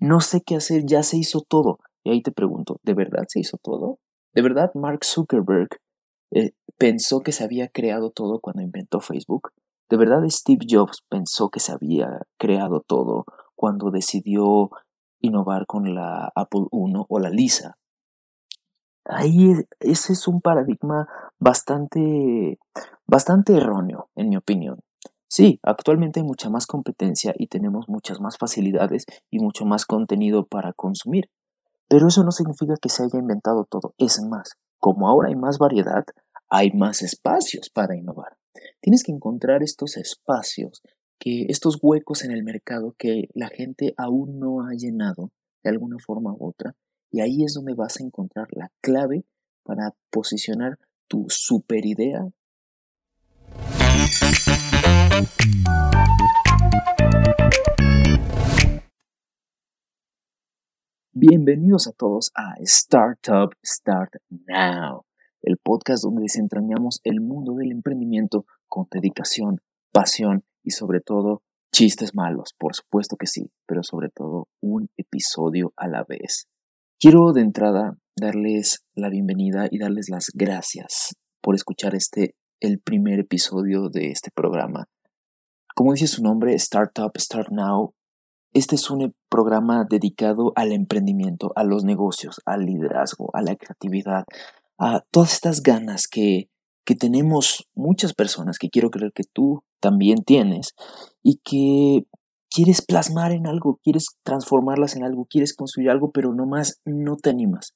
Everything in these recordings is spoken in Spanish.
no sé qué hacer, ya se hizo todo. Y ahí te pregunto, ¿de verdad se hizo todo? ¿De verdad Mark Zuckerberg eh, pensó que se había creado todo cuando inventó Facebook? ¿De verdad Steve Jobs pensó que se había creado todo cuando decidió innovar con la Apple I o la Lisa? Ahí ese es un paradigma bastante, bastante erróneo, en mi opinión. Sí, actualmente hay mucha más competencia y tenemos muchas más facilidades y mucho más contenido para consumir. Pero eso no significa que se haya inventado todo. Es más, como ahora hay más variedad, hay más espacios para innovar. Tienes que encontrar estos espacios, que estos huecos en el mercado que la gente aún no ha llenado de alguna forma u otra y ahí es donde vas a encontrar la clave para posicionar tu super idea. Bienvenidos a todos a Startup Start Now, el podcast donde desentrañamos el mundo del emprendimiento con dedicación, pasión y sobre todo chistes malos, por supuesto que sí, pero sobre todo un episodio a la vez. Quiero de entrada darles la bienvenida y darles las gracias por escuchar este, el primer episodio de este programa. Como dice su nombre, Startup Start Now, este es un programa dedicado al emprendimiento, a los negocios, al liderazgo, a la creatividad, a todas estas ganas que, que tenemos muchas personas, que quiero creer que tú también tienes, y que quieres plasmar en algo, quieres transformarlas en algo, quieres construir algo, pero nomás no te animas.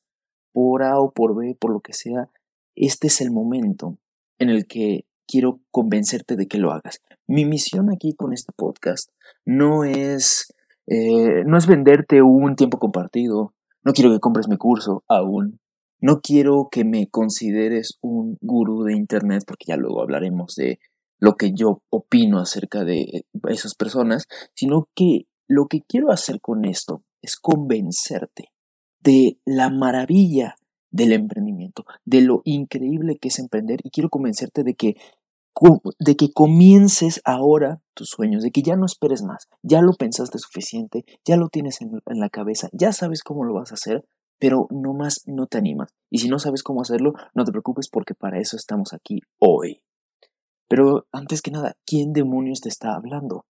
Por A o por B, por lo que sea, este es el momento en el que quiero convencerte de que lo hagas. Mi misión aquí con este podcast no es, eh, no es venderte un tiempo compartido, no quiero que compres mi curso aún, no quiero que me consideres un gurú de Internet, porque ya luego hablaremos de lo que yo opino acerca de esas personas, sino que lo que quiero hacer con esto es convencerte de la maravilla del emprendimiento, de lo increíble que es emprender y quiero convencerte de que de que comiences ahora tus sueños, de que ya no esperes más, ya lo pensaste suficiente, ya lo tienes en, la cabeza, ya sabes cómo lo vas a hacer, pero no más no te animas. Y si no sabes cómo hacerlo, no te preocupes porque para eso estamos aquí hoy. Pero antes que nada, ¿quién demonios te está hablando?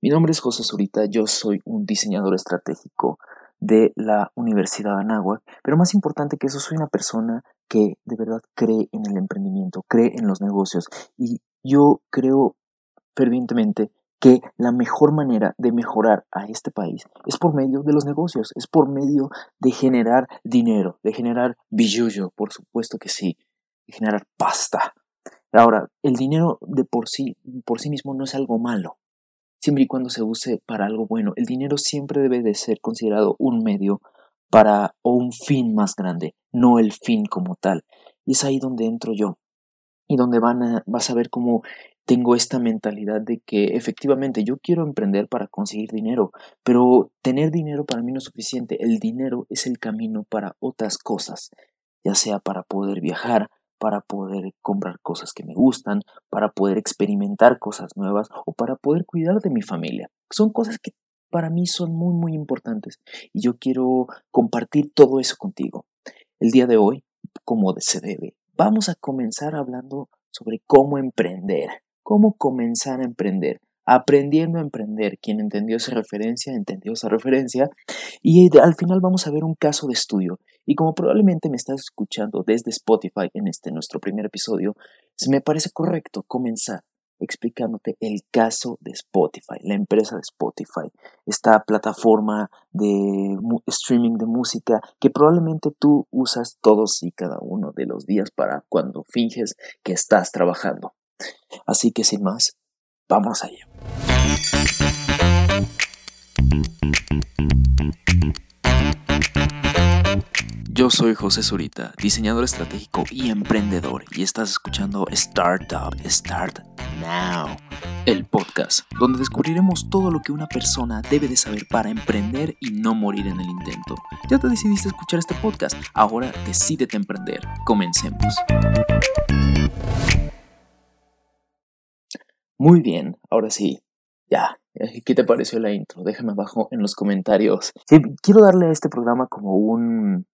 Mi nombre es José Zurita, yo soy un diseñador estratégico de la Universidad de Anáhuac, pero más importante que eso, soy una persona que de verdad cree en el emprendimiento, cree en los negocios y yo creo fervientemente que la mejor manera de mejorar a este país es por medio de los negocios, es por medio de generar dinero, de generar billullo, por supuesto que sí, de generar pasta. Ahora, el dinero de por sí, por sí mismo no es algo malo, siempre y cuando se use para algo bueno. El dinero siempre debe de ser considerado un medio para o un fin más grande, no el fin como tal. Y es ahí donde entro yo y donde van a, vas a ver cómo tengo esta mentalidad de que efectivamente yo quiero emprender para conseguir dinero, pero tener dinero para mí no es suficiente. El dinero es el camino para otras cosas, ya sea para poder viajar, para poder comprar cosas que me gustan, para poder experimentar cosas nuevas o para poder cuidar de mi familia. Son cosas que para mí son muy, muy importantes y yo quiero compartir todo eso contigo. El día de hoy, como se debe, vamos a comenzar hablando sobre cómo emprender, cómo comenzar a emprender, aprendiendo a emprender. Quien entendió esa referencia, entendió esa referencia. Y al final vamos a ver un caso de estudio. Y como probablemente me estás escuchando desde Spotify en este nuestro primer episodio, se me parece correcto comenzar explicándote el caso de Spotify, la empresa de Spotify, esta plataforma de streaming de música que probablemente tú usas todos y cada uno de los días para cuando finges que estás trabajando. Así que sin más, vamos a ello. Yo soy José Zurita, diseñador estratégico y emprendedor, y estás escuchando Startup Start Now, el podcast donde descubriremos todo lo que una persona debe de saber para emprender y no morir en el intento. Ya te decidiste escuchar este podcast, ahora decídete emprender. Comencemos. Muy bien, ahora sí, ya, ¿Qué te pareció la intro? Déjame abajo en los comentarios. Quiero darle a este programa como un,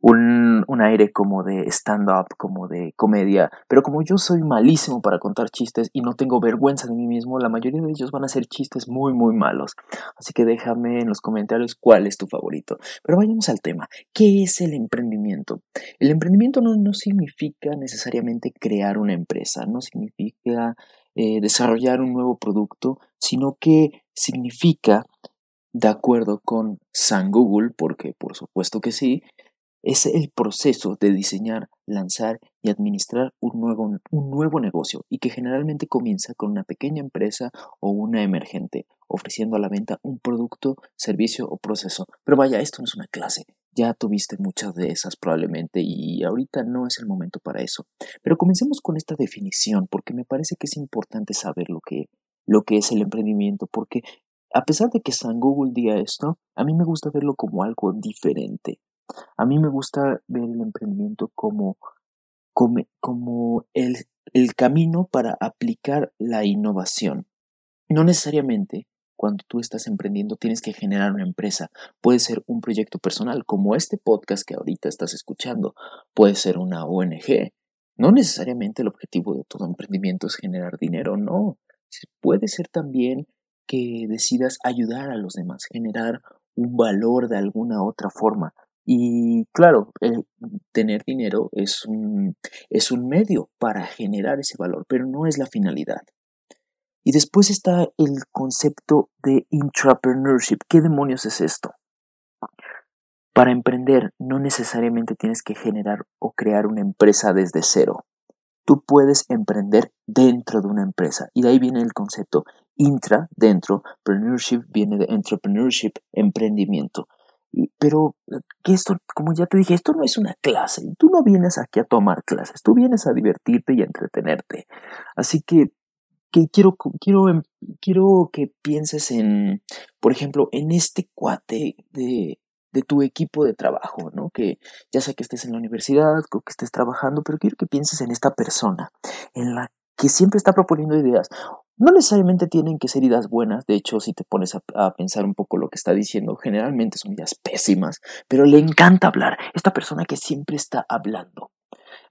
un, un aire como de stand-up, como de comedia, pero como yo soy malísimo para contar chistes y no tengo vergüenza de mí mismo, la mayoría de ellos van a ser chistes muy, muy malos. Así que déjame en los comentarios cuál es tu favorito. Pero vayamos al tema. ¿Qué es el emprendimiento? El emprendimiento no, no significa necesariamente crear una empresa, no significa eh, desarrollar un nuevo producto, sino que significa, de acuerdo con San Google, porque por supuesto que sí, es el proceso de diseñar, lanzar y administrar un nuevo, un nuevo negocio y que generalmente comienza con una pequeña empresa o una emergente, ofreciendo a la venta un producto, servicio o proceso. Pero vaya, esto no es una clase, ya tuviste muchas de esas probablemente y ahorita no es el momento para eso. Pero comencemos con esta definición porque me parece que es importante saber lo que, lo que es el emprendimiento porque a pesar de que San Google diga esto, a mí me gusta verlo como algo diferente. A mí me gusta ver el emprendimiento como, como, como el, el camino para aplicar la innovación. No necesariamente cuando tú estás emprendiendo tienes que generar una empresa. Puede ser un proyecto personal, como este podcast que ahorita estás escuchando. Puede ser una ONG. No necesariamente el objetivo de todo emprendimiento es generar dinero, no. Puede ser también que decidas ayudar a los demás, generar un valor de alguna otra forma. Y claro, tener dinero es un, es un medio para generar ese valor, pero no es la finalidad. Y después está el concepto de intrapreneurship. ¿Qué demonios es esto? Para emprender no necesariamente tienes que generar o crear una empresa desde cero. Tú puedes emprender dentro de una empresa. Y de ahí viene el concepto intra, dentro, preneurship viene de entrepreneurship, emprendimiento. Pero que esto, como ya te dije, esto no es una clase. Tú no vienes aquí a tomar clases, tú vienes a divertirte y a entretenerte. Así que que quiero, quiero, em, quiero que pienses en, por ejemplo, en este cuate de, de tu equipo de trabajo, ¿no? Que ya sea que estés en la universidad o que estés trabajando, pero quiero que pienses en esta persona, en la que siempre está proponiendo ideas. No necesariamente tienen que ser ideas buenas, de hecho, si te pones a, pensar un poco lo que está diciendo, generalmente son ideas pésimas, pero le encanta hablar. Esta persona que siempre está hablando.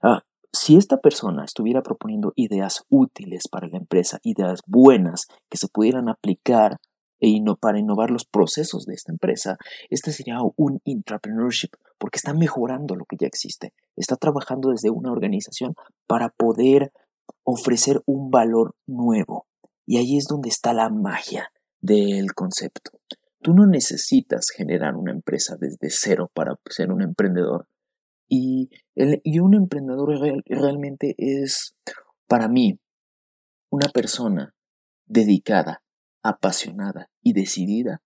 Ah, si esta persona estuviera proponiendo ideas útiles para la empresa, ideas buenas que se pudieran aplicar e para innovar los procesos de esta empresa, este sería un intrapreneurship porque está mejorando lo que ya existe, está trabajando desde una organización para poder ofrecer un valor nuevo. Y ahí es donde está la magia del concepto. Tú no necesitas generar una empresa desde cero para ser un emprendedor. Y, el, y un emprendedor realmente es, para mí, una persona dedicada, apasionada y decidida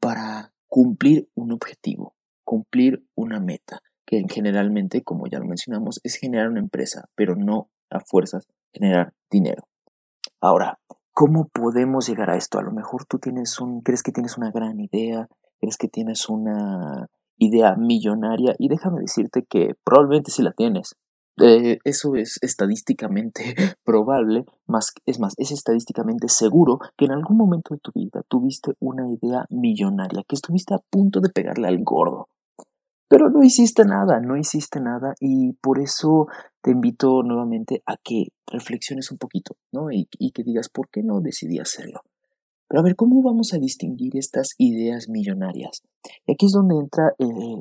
para cumplir un objetivo, cumplir una meta, que generalmente, como ya lo mencionamos, es generar una empresa, pero no a fuerzas generar dinero. Ahora, ¿cómo podemos llegar a esto? A lo mejor tú tienes un, crees que tienes una gran idea, crees que tienes una idea millonaria y déjame decirte que probablemente si la tienes. Eh, eso es estadísticamente probable, más, es más, es estadísticamente seguro que en algún momento de tu vida tuviste una idea millonaria, que estuviste a punto de pegarle al gordo. Pero no hiciste nada, no hiciste nada y por eso te invito nuevamente a que reflexiones un poquito, ¿no? Y, que digas, ¿por qué no decidí hacerlo? Pero a ver, ¿cómo vamos a distinguir estas ideas millonarias? Y aquí es donde entra eh,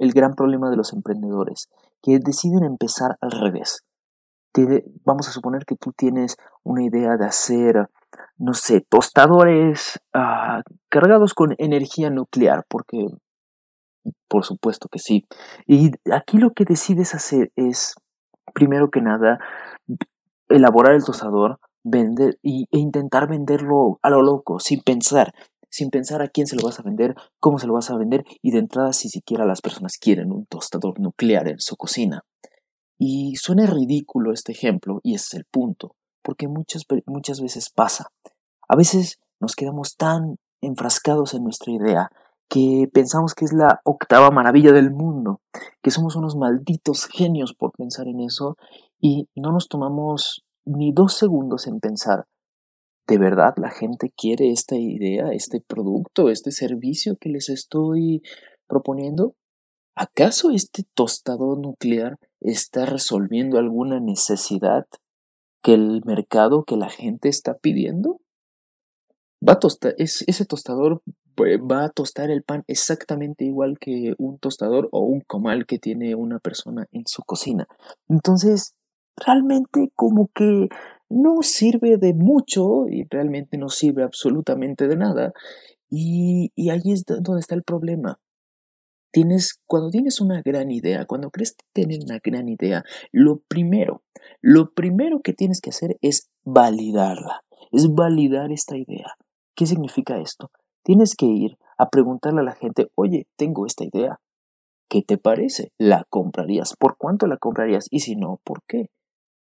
el gran problema de los emprendedores, que deciden empezar al revés. vamos a suponer que tú tienes una idea de hacer, no sé, tostadores ah, cargados con energía nuclear, porque por supuesto que sí. Y aquí lo que decides hacer es, primero que nada, elaborar el tostador, vender y, e intentar venderlo a lo loco, sin pensar, sin pensar a quién se lo vas a vender, cómo se lo vas a vender y de entrada si siquiera las personas quieren un tostador nuclear en su cocina. Y suena ridículo este ejemplo y ese es el punto, porque muchas, muchas veces pasa. A veces nos quedamos tan enfrascados en nuestra idea que pensamos que es la octava maravilla del mundo, que somos unos malditos genios por pensar en eso y no nos tomamos ni dos segundos en pensar ¿De verdad la gente quiere esta idea, este producto, este servicio que les estoy proponiendo? ¿Acaso este tostador nuclear está resolviendo alguna necesidad que el mercado, que la gente está pidiendo? Va a tostar, ese tostador va a tostar el pan exactamente igual que un tostador o un comal que tiene una persona en su cocina. Entonces, realmente como que no sirve de mucho y realmente no sirve absolutamente de nada. Y, y ahí es donde está el problema. Tienes, cuando tienes una gran idea, cuando crees tener una gran idea, lo primero, lo primero que tienes que hacer es validarla, es validar esta idea. ¿Qué significa esto? Tienes que ir a preguntarle a la gente, oye, tengo esta idea. ¿Qué te parece? ¿La comprarías? ¿Por cuánto la comprarías? Y si no, ¿por qué?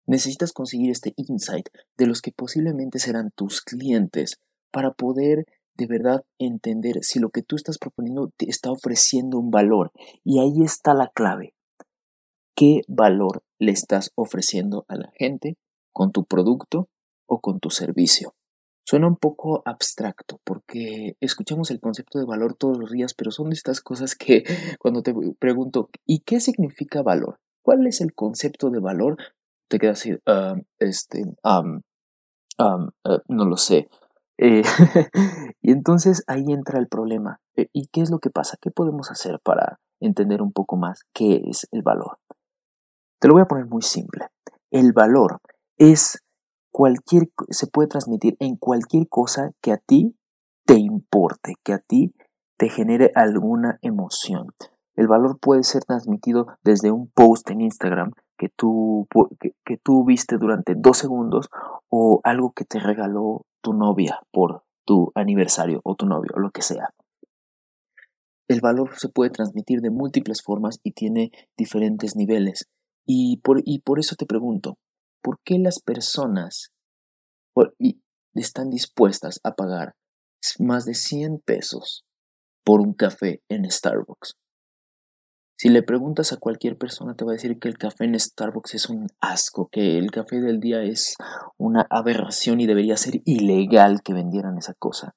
Necesitas conseguir este insight de los que posiblemente serán tus clientes para poder de verdad entender si lo que tú estás proponiendo te está ofreciendo un valor. Y ahí está la clave. ¿Qué valor le estás ofreciendo a la gente con tu producto o con tu servicio? Suena un poco abstracto porque escuchamos el concepto de valor todos los días, pero son estas cosas que cuando te pregunto, ¿y qué significa valor? ¿Cuál es el concepto de valor? Te quedas así, ah, este, ah, no lo sé. Eh, y entonces ahí entra el problema. Eh, ¿Y qué es lo que pasa? ¿Qué podemos hacer para entender un poco más qué es el valor? Te lo voy a poner muy simple. El valor es se puede transmitir en cualquier cosa que a ti te importe, que a ti te genere alguna emoción. El valor puede ser transmitido desde un post en Instagram que tú, que, tú viste durante dos segundos o algo que te regaló tu novia por tu aniversario o tu novio o lo que sea. El valor se puede transmitir de múltiples formas y tiene diferentes niveles. Y por, y por eso te pregunto, ¿por qué las personas están dispuestas a pagar más de 100 pesos por un café en Starbucks? Si le preguntas a cualquier persona te va a decir que el café en Starbucks es un asco, que el café del día es una aberración y debería ser ilegal que vendieran esa cosa.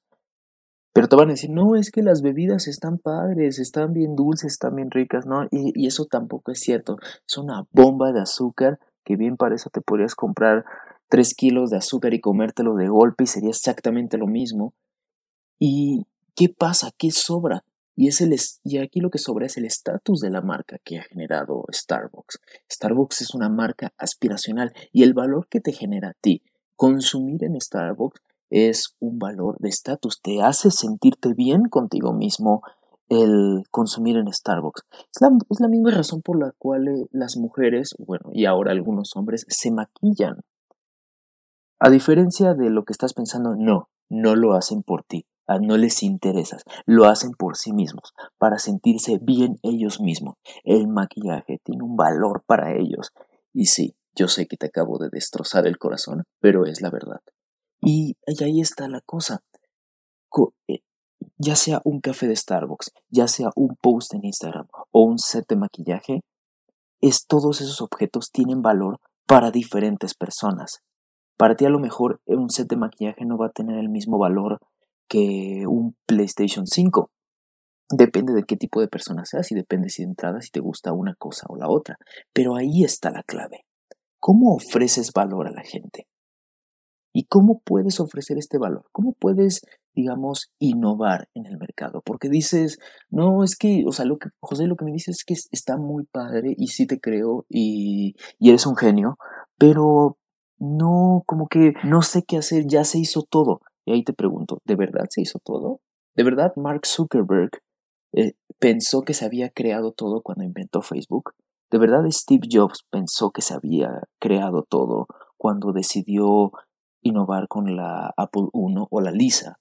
Pero te van a decir, no, es que las bebidas están padres, están bien dulces, están bien ricas, ¿no? Y, y eso tampoco es cierto. Es una bomba de azúcar que bien para eso te podrías comprar tres kilos de azúcar y comértelo de golpe y sería exactamente lo mismo. ¿Y qué pasa? ¿Qué sobra? Y, es el, y aquí lo que sobra es el estatus de la marca que ha generado Starbucks. Starbucks es una marca aspiracional y el valor que te genera a ti consumir en Starbucks es un valor de estatus. Te hace sentirte bien contigo mismo el consumir en Starbucks. Es la, misma razón por la cual eh, las mujeres, bueno, y ahora algunos hombres, se maquillan. A diferencia de lo que estás pensando, no, no lo hacen por ti no les interesas, lo hacen por sí mismos, para sentirse bien ellos mismos. El maquillaje tiene un valor para ellos. Y sí, yo sé que te acabo de destrozar el corazón, pero es la verdad. Y, ahí está la cosa. Eh, ya sea un café de Starbucks, ya sea un post en Instagram o un set de maquillaje, es todos esos objetos tienen valor para diferentes personas. Para ti a lo mejor un set de maquillaje no va a tener el mismo valor que un PlayStation 5. Depende de qué tipo de persona seas y depende si de entrada si te gusta una cosa o la otra. Pero ahí está la clave. ¿Cómo ofreces valor a la gente? ¿Y cómo puedes ofrecer este valor? ¿Cómo puedes, digamos, innovar en el mercado? Porque dices, no, es que, o sea, lo que, José, lo que me dices es que está muy padre y sí te creo y, eres un genio, pero no, como que no sé qué hacer, ya se hizo todo. Y ahí te pregunto, ¿de verdad se hizo todo? ¿De verdad Mark Zuckerberg eh, pensó que se había creado todo cuando inventó Facebook? ¿De verdad Steve Jobs pensó que se había creado todo cuando decidió innovar con la Apple I o la Lisa?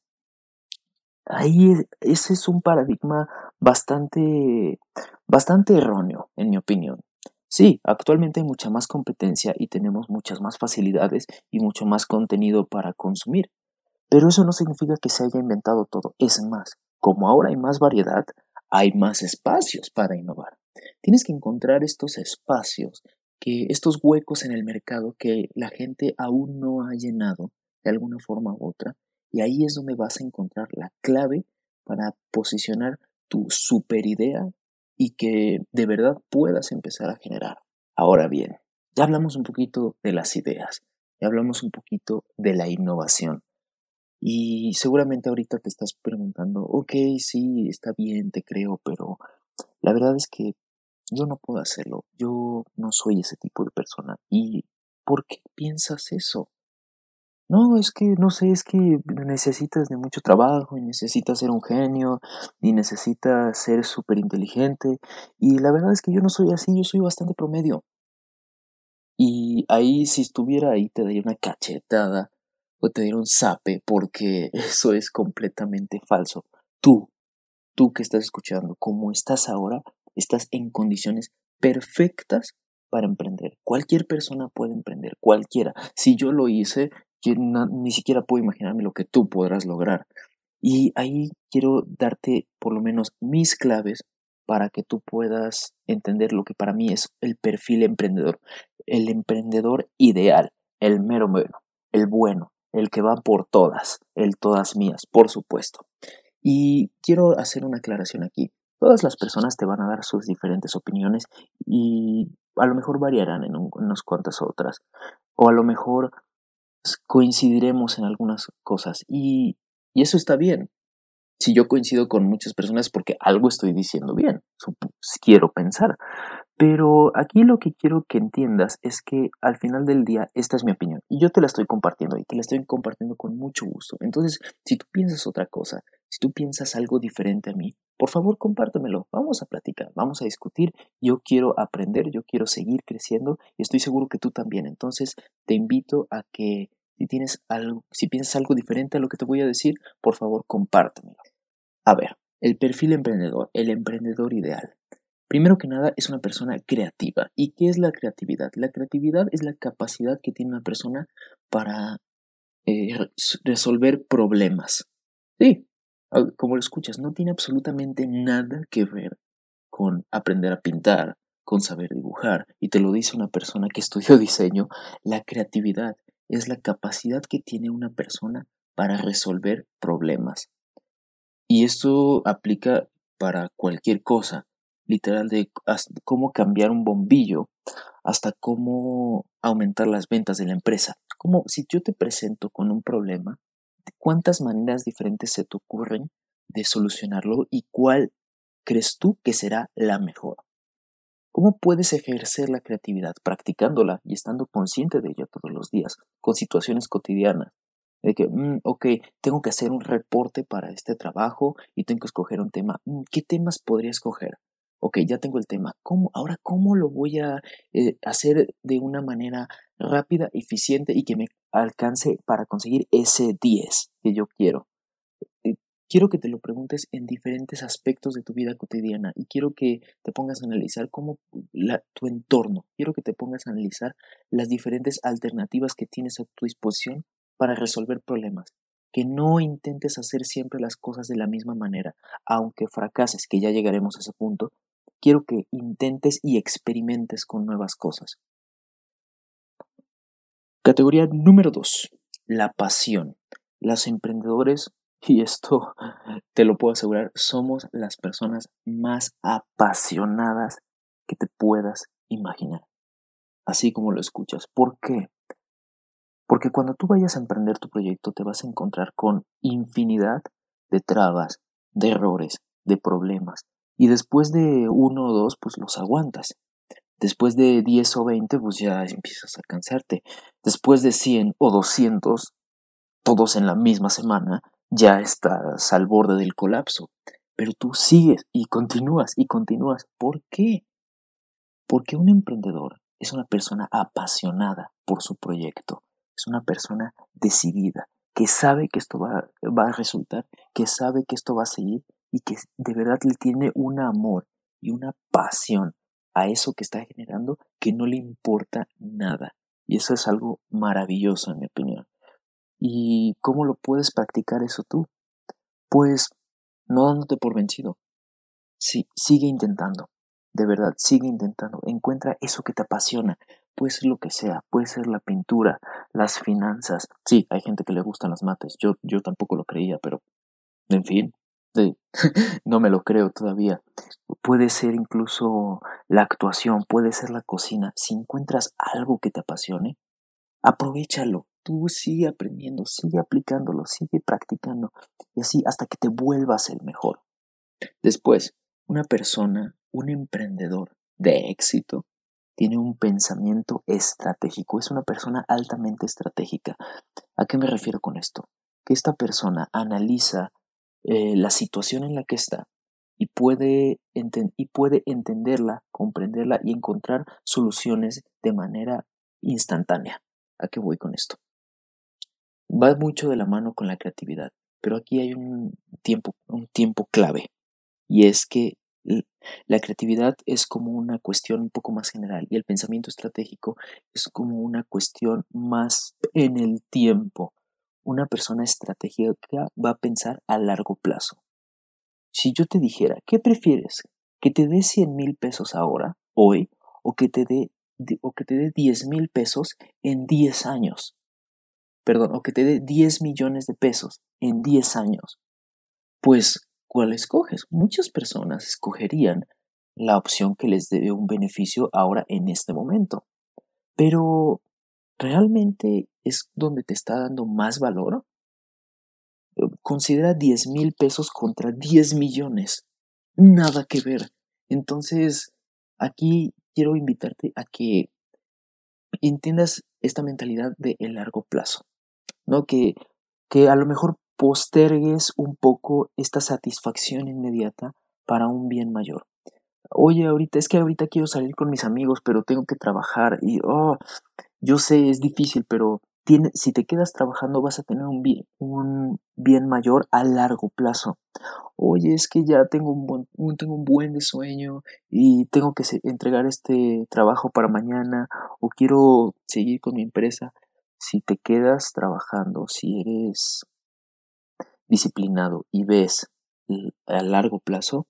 Ahí ese es un paradigma bastante, bastante erróneo, en mi opinión. Sí, actualmente hay mucha más competencia y tenemos muchas más facilidades y mucho más contenido para consumir. Pero eso no significa que se haya inventado todo. Es más, como ahora hay más variedad, hay más espacios para innovar. Tienes que encontrar estos espacios, que estos huecos en el mercado que la gente aún no ha llenado de alguna forma u otra. Y ahí es donde vas a encontrar la clave para posicionar tu super idea y que de verdad puedas empezar a generar. Ahora bien, ya hablamos un poquito de las ideas, ya hablamos un poquito de la innovación. Y seguramente ahorita te estás preguntando, ok, sí, está bien, te creo, pero la verdad es que yo no puedo hacerlo. Yo no soy ese tipo de persona. ¿Y por qué piensas eso? No, es que, no sé, es que necesitas de mucho trabajo y necesitas ser un genio y necesitas ser súper inteligente. Y la verdad es que yo no soy así, yo soy bastante promedio. Y ahí, si estuviera ahí, te daría una cachetada o te daría un zape porque eso es completamente falso. Tú, tú que estás escuchando, como estás ahora, estás en condiciones perfectas para emprender. Cualquier persona puede emprender, cualquiera. Si yo lo hice, ni siquiera puedo imaginarme lo que tú podrás lograr. Y ahí quiero darte por lo menos mis claves para que tú puedas entender lo que para mí es el perfil emprendedor. El emprendedor ideal, el mero bueno, el bueno, el que va por todas, el todas mías, por supuesto. Y quiero hacer una aclaración aquí. Todas las personas te van a dar sus diferentes opiniones y a lo mejor variarán en, unas cuantas otras. O a lo mejor coincidiremos en algunas cosas y, y eso está bien. Si yo coincido con muchas personas porque algo estoy diciendo bien, quiero pensar. Pero aquí lo que quiero que entiendas es que al final del día esta es mi opinión y yo te la estoy compartiendo y te la estoy compartiendo con mucho gusto. Entonces, si tú piensas otra cosa, si tú piensas algo diferente a mí, por favor compártemelo, vamos a platicar, vamos a discutir. Yo quiero aprender, yo quiero seguir creciendo y estoy seguro que tú también. Entonces, te invito a que si tienes algo, si piensas algo diferente a lo que te voy a decir, por favor, compártemelo. A ver, el perfil emprendedor, el emprendedor ideal. Primero que nada, es una persona creativa. ¿Y qué es la creatividad? La creatividad es la capacidad que tiene una persona para eh, resolver problemas. Sí, como lo escuchas, no tiene absolutamente nada que ver con aprender a pintar, con saber dibujar. Y te lo dice una persona que estudió diseño. La creatividad es la capacidad que tiene una persona para resolver problemas. Y esto aplica para cualquier cosa, literal de cómo cambiar un bombillo hasta cómo aumentar las ventas de la empresa. Como si yo te presento con un problema, ¿cuántas maneras diferentes se te ocurren de solucionarlo y cuál crees tú que será la mejor? ¿Cómo puedes ejercer la creatividad practicándola y estando consciente de ella todos los días, con situaciones cotidianas? De que, mm, ok, tengo que hacer un reporte para este trabajo y tengo que escoger un tema. Mm, ¿Qué temas podría escoger? Ok, ya tengo el tema. ¿Cómo, ahora, ¿cómo lo voy a eh, hacer de una manera rápida, eficiente y que me alcance para conseguir ese 10 que yo quiero? Quiero que te lo preguntes en diferentes aspectos de tu vida cotidiana y quiero que te pongas a analizar cómo tu entorno, quiero que te pongas a analizar las diferentes alternativas que tienes a tu disposición para resolver problemas. Que no intentes hacer siempre las cosas de la misma manera, aunque fracases, que ya llegaremos a ese punto, quiero que intentes y experimentes con nuevas cosas. Categoría número 2. La pasión. Los emprendedores y esto te lo puedo asegurar, somos las personas más apasionadas que te puedas imaginar. Así como lo escuchas. ¿Por qué? Porque cuando tú vayas a emprender tu proyecto te vas a encontrar con infinidad de trabas, de errores, de problemas. Y después de uno o dos, pues los aguantas. Después de 10 o 20, pues ya empiezas a cansarte. Después de 100 o 200, todos en la misma semana, ya estás al borde del colapso. Pero tú sigues y continúas y continúas. ¿Por qué? Porque un emprendedor es una persona apasionada por su proyecto, es una persona decidida, que sabe que esto va, va, a resultar, que sabe que esto va a seguir y que de verdad le tiene un amor y una pasión a eso que está generando que no le importa nada. Y eso es algo maravilloso en mi opinión. ¿Y cómo lo puedes practicar eso tú? Pues no dándote por vencido. Sí, sigue intentando. De verdad, sigue intentando. Encuentra eso que te apasiona. puede ser lo que sea, puede ser la pintura, las finanzas. Sí, hay gente que le gustan las mates, yo, yo tampoco lo creía, pero en fin, no me lo creo todavía. Puede ser incluso la actuación, puede ser la cocina. Si encuentras algo que te apasione, aprovechalo. Tú sigue aprendiendo, sigue aplicándolo, sigue practicando y así hasta que te vuelvas el mejor. Después, una persona, un emprendedor de éxito, tiene un pensamiento estratégico, es una persona altamente estratégica. ¿A qué me refiero con esto? Que esta persona analiza eh, la situación en la que está y puede, y puede entenderla, comprenderla y encontrar soluciones de manera instantánea. ¿A qué voy con esto? Va mucho de la mano con la creatividad, pero aquí hay un tiempo, un tiempo clave y es que la creatividad es como una cuestión un poco más general y el pensamiento estratégico es como una cuestión más en el tiempo, una persona estratégica va a pensar a largo plazo. Si yo te dijera, ¿qué prefieres? ¿Que te dé 100 mil pesos ahora, hoy, o que te dé o que te dé 10 mil pesos en 10 años? Perdón, o que te dé 10 millones de pesos en 10 años. Pues, ¿cuál escoges? Muchas personas escogerían la opción que les dé un beneficio ahora en este momento. Pero ¿realmente es donde te está dando más valor? Considera 10 mil pesos contra 10 millones. Nada que ver. Entonces, aquí quiero invitarte a que entiendas esta mentalidad de el largo plazo, ¿no? Que, que a lo mejor postergues un poco esta satisfacción inmediata para un bien mayor. Oye, ahorita es que ahorita quiero salir con mis amigos, pero tengo que trabajar y oh, yo sé, es difícil, pero tiene, si te quedas trabajando vas a tener un bien, un bien mayor a largo plazo. Oye, es que ya tengo un, buen, tengo un buen sueño y tengo que entregar este trabajo para mañana o quiero seguir con mi empresa. Si te quedas trabajando, si eres disciplinado y ves a largo plazo,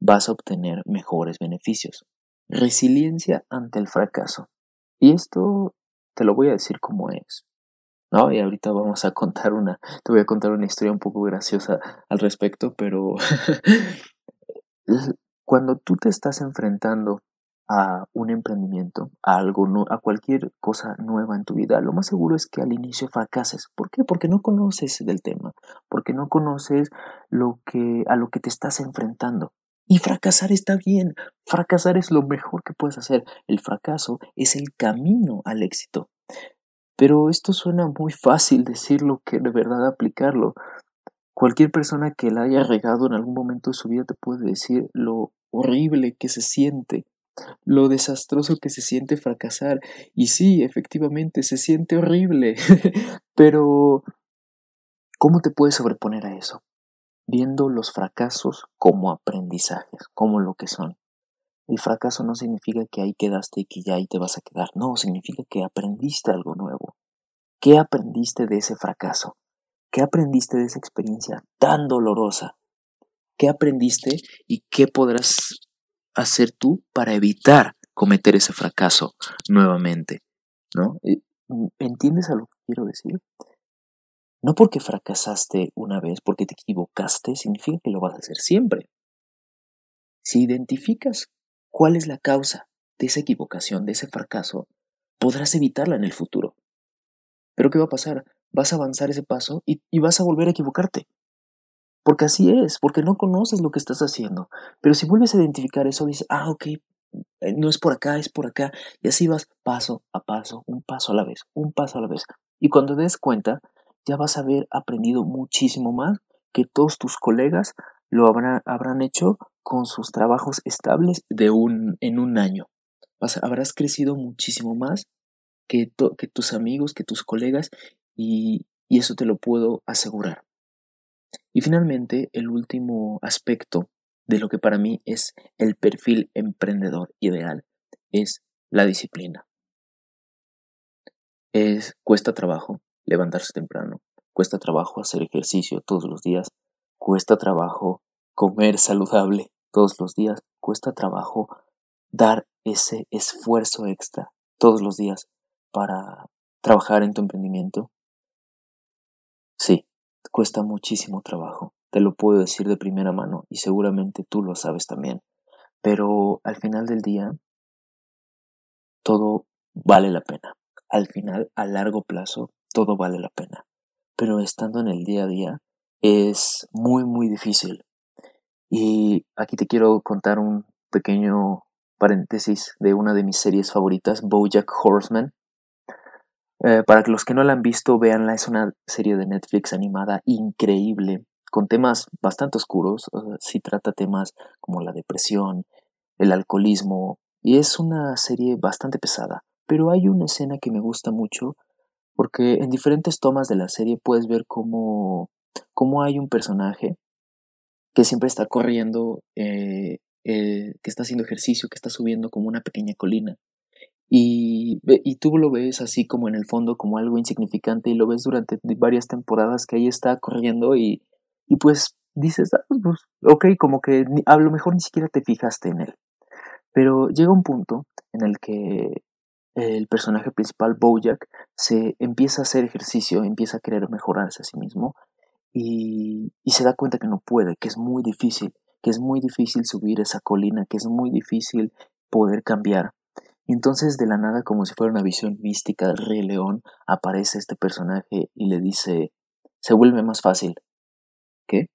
vas a obtener mejores beneficios. Resiliencia ante el fracaso. Y esto te lo voy a decir como es. ¿No? Y ahorita vamos a contar una, te voy a contar una historia un poco graciosa al respecto, pero cuando tú te estás enfrentando a un emprendimiento, a algo, a cualquier cosa nueva en tu vida, lo más seguro es que al inicio fracases. ¿Por qué? Porque no conoces del tema, porque no conoces lo que, a lo que te estás enfrentando. Y fracasar está bien, fracasar es lo mejor que puedes hacer. El fracaso es el camino al éxito. Pero esto suena muy fácil decirlo que de verdad aplicarlo. Cualquier persona que la haya regado en algún momento de su vida te puede decir lo horrible que se siente, lo desastroso que se siente fracasar. Y sí, efectivamente, se siente horrible. Pero, ¿cómo te puedes sobreponer a eso? viendo los fracasos como aprendizajes, como lo que son. El fracaso no significa que ahí quedaste y que ya ahí te vas a quedar, no, significa que aprendiste algo nuevo. ¿Qué aprendiste de ese fracaso? ¿Qué aprendiste de esa experiencia tan dolorosa? ¿Qué aprendiste y qué podrás hacer tú para evitar cometer ese fracaso nuevamente? ¿No? ¿Entiendes a lo que quiero decir? No porque fracasaste una vez, porque te equivocaste, significa que lo vas a hacer siempre. Si identificas cuál es la causa de esa equivocación, de ese fracaso, podrás evitarla en el futuro. Pero ¿qué va a pasar? Vas a avanzar ese paso y, vas a volver a equivocarte. Porque así es, porque no conoces lo que estás haciendo. Pero si vuelves a identificar eso, dices, ah, ok, eh, no es por acá, es por acá. Y así vas paso a paso, un paso a la vez, un paso a la vez. Y cuando des cuenta, ya vas a haber aprendido muchísimo más que todos tus colegas lo habrán, hecho con sus trabajos estables de un, en un año. habrás crecido muchísimo más que, tus amigos, que tus colegas, y eso te lo puedo asegurar. Y finalmente, el último aspecto de lo que para mí es el perfil emprendedor ideal es la disciplina. Es, cuesta trabajo, levantarse temprano, cuesta trabajo hacer ejercicio todos los días, cuesta trabajo comer saludable todos los días, cuesta trabajo dar ese esfuerzo extra todos los días para trabajar en tu emprendimiento? Sí, cuesta muchísimo trabajo, te lo puedo decir de primera mano y seguramente tú lo sabes también, pero al final del día todo vale la pena. Al final, a largo plazo, todo vale la pena. Pero estando en el día a día es muy, muy difícil. Y aquí te quiero contar un pequeño paréntesis de una de mis series favoritas, Bojack Horseman. Eh, para los que no la han visto, véanla, es una serie de Netflix animada increíble, con temas bastante oscuros, si trata temas como la depresión, el alcoholismo, y es una serie bastante pesada, pero hay una escena que me gusta mucho porque en diferentes tomas de la serie puedes ver cómo, cómo hay un personaje que siempre está corriendo, eh, eh, que está haciendo ejercicio, que está subiendo como una pequeña colina. Y, tú lo ves así como en el fondo, como algo insignificante, y lo ves durante varias temporadas que ahí está corriendo y, y pues dices, ah, pues, ok, como que a lo mejor ni siquiera te fijaste en él. Pero llega un punto en el que el personaje principal, Bojack, se empieza a hacer ejercicio, empieza a querer mejorarse a sí mismo y, y se da cuenta que no puede, que es muy difícil, que es muy difícil subir esa colina, que es muy difícil poder cambiar. Y entonces de la nada, como si fuera una visión mística del Rey León, aparece este personaje y le dice, se vuelve más fácil. ¿Qué?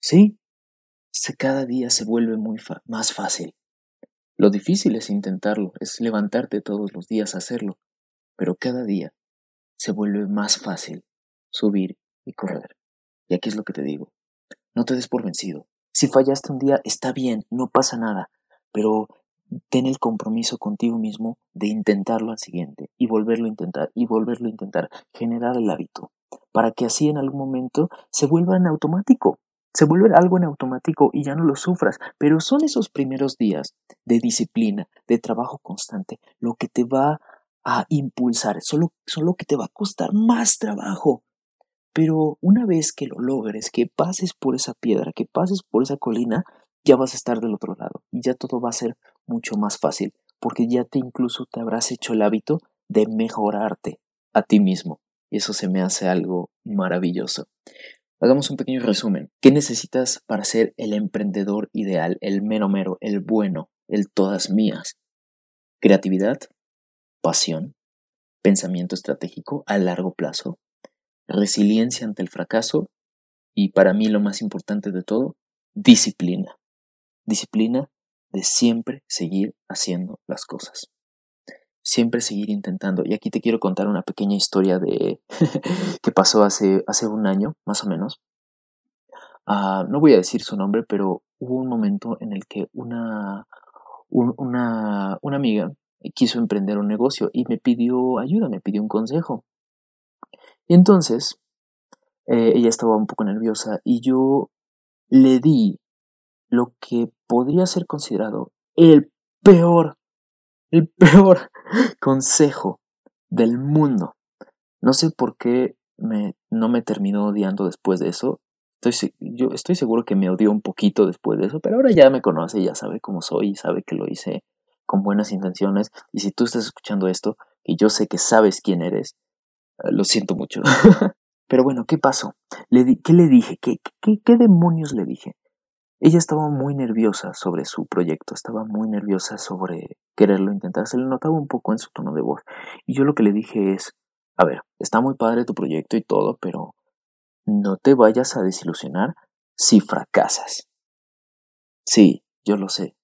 Sí, se, cada día se vuelve muy más fácil. Lo difícil es intentarlo, es levantarte todos los días a hacerlo, pero cada día se vuelve más fácil subir y correr. Y aquí es lo que te digo, no te des por vencido. Si fallaste un día, está bien, no pasa nada, pero ten el compromiso contigo mismo de intentarlo al siguiente y volverlo a intentar y volverlo a intentar, generar el hábito, para que así en algún momento se vuelva en automático se vuelve algo en automático y ya no lo sufras, pero son esos primeros días de disciplina, de trabajo constante, lo que te va a impulsar, solo, solo que te va a costar más trabajo. Pero una vez que lo logres, que pases por esa piedra, que pases por esa colina, ya vas a estar del otro lado y ya todo va a ser mucho más fácil, porque ya te incluso te habrás hecho el hábito de mejorarte a ti mismo. Y eso se me hace algo maravilloso. Hagamos un pequeño resumen. ¿Qué necesitas para ser el emprendedor ideal, el mero mero, el bueno, el todas mías? Creatividad, pasión, pensamiento estratégico a largo plazo, resiliencia ante el fracaso y para mí lo más importante de todo, disciplina. Disciplina de siempre seguir haciendo las cosas siempre seguir intentando. Y aquí te quiero contar una pequeña historia de que pasó hace, hace un año, más o menos. Ah, no voy a decir su nombre, pero hubo un momento en el que una, una, una amiga quiso emprender un negocio y me pidió ayuda, me pidió un consejo. Y entonces, eh, ella estaba un poco nerviosa y yo le di lo que podría ser considerado el peor el peor consejo del mundo. No sé por qué me, no me terminó odiando después de eso. Estoy, yo estoy seguro que me odió un poquito después de eso, pero ahora ya me conoce, ya sabe cómo soy y sabe que lo hice con buenas intenciones. Y si tú estás escuchando esto, y yo sé que sabes quién eres, eh, lo siento mucho. pero bueno, ¿qué pasó? Le ¿Qué le dije? ¿Qué, qué, ¿Qué demonios le dije? Ella estaba muy nerviosa sobre su proyecto, estaba muy nerviosa sobre quererlo intentar, se le notaba un poco en su tono de voz. Y yo lo que le dije es, a ver, está muy padre tu proyecto y todo, pero no te vayas a desilusionar si fracasas. Sí, yo lo sé,